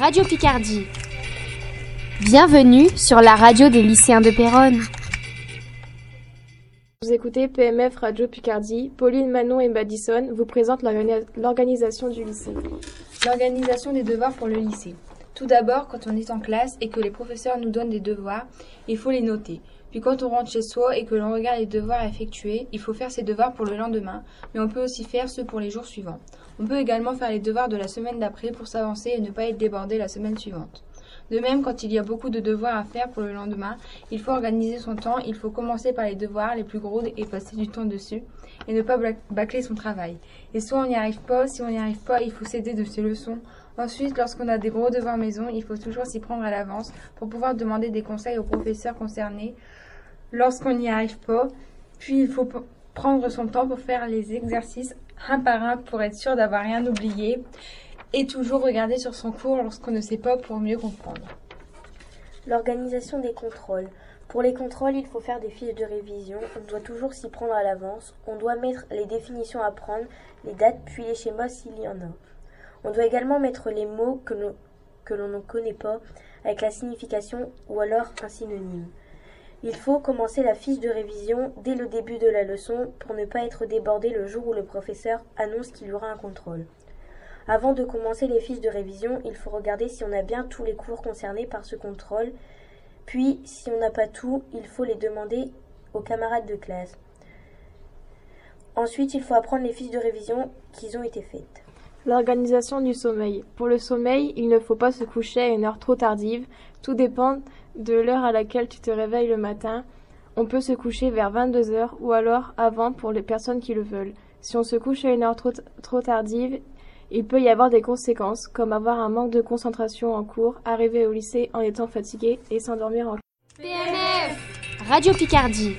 Radio Picardie. Bienvenue sur la radio des lycéens de Péronne. Vous écoutez PMF Radio Picardie. Pauline, Manon et Madison vous présentent l'organisation du lycée. L'organisation des devoirs pour le lycée. Tout d'abord, quand on est en classe et que les professeurs nous donnent des devoirs, il faut les noter. Puis quand on rentre chez soi et que l'on regarde les devoirs effectués, il faut faire ses devoirs pour le lendemain, mais on peut aussi faire ceux pour les jours suivants. On peut également faire les devoirs de la semaine d'après pour s'avancer et ne pas être débordé la semaine suivante. De même, quand il y a beaucoup de devoirs à faire pour le lendemain, il faut organiser son temps, il faut commencer par les devoirs les plus gros et passer du temps dessus, et ne pas bâcler son travail. Et soit on n'y arrive pas, si on n'y arrive pas, il faut s'aider de ses leçons. Ensuite, lorsqu'on a des gros devoirs maison, il faut toujours s'y prendre à l'avance pour pouvoir demander des conseils aux professeurs concernés lorsqu'on n'y arrive pas. Puis il faut prendre son temps pour faire les exercices un par un pour être sûr d'avoir rien oublié et toujours regarder sur son cours lorsqu'on ne sait pas pour mieux comprendre. L'organisation des contrôles. Pour les contrôles, il faut faire des fiches de révision. On doit toujours s'y prendre à l'avance. On doit mettre les définitions à prendre, les dates, puis les schémas s'il y en a. On doit également mettre les mots que l'on ne connaît pas avec la signification ou alors un synonyme. Il faut commencer la fiche de révision dès le début de la leçon pour ne pas être débordé le jour où le professeur annonce qu'il y aura un contrôle. Avant de commencer les fiches de révision, il faut regarder si on a bien tous les cours concernés par ce contrôle. Puis, si on n'a pas tout, il faut les demander aux camarades de classe. Ensuite, il faut apprendre les fiches de révision qui ont été faites. L'organisation du sommeil. Pour le sommeil, il ne faut pas se coucher à une heure trop tardive. Tout dépend de l'heure à laquelle tu te réveilles le matin. On peut se coucher vers 22 heures ou alors avant pour les personnes qui le veulent. Si on se couche à une heure trop, trop tardive, il peut y avoir des conséquences, comme avoir un manque de concentration en cours, arriver au lycée en étant fatigué et s'endormir en PNF Radio Picardie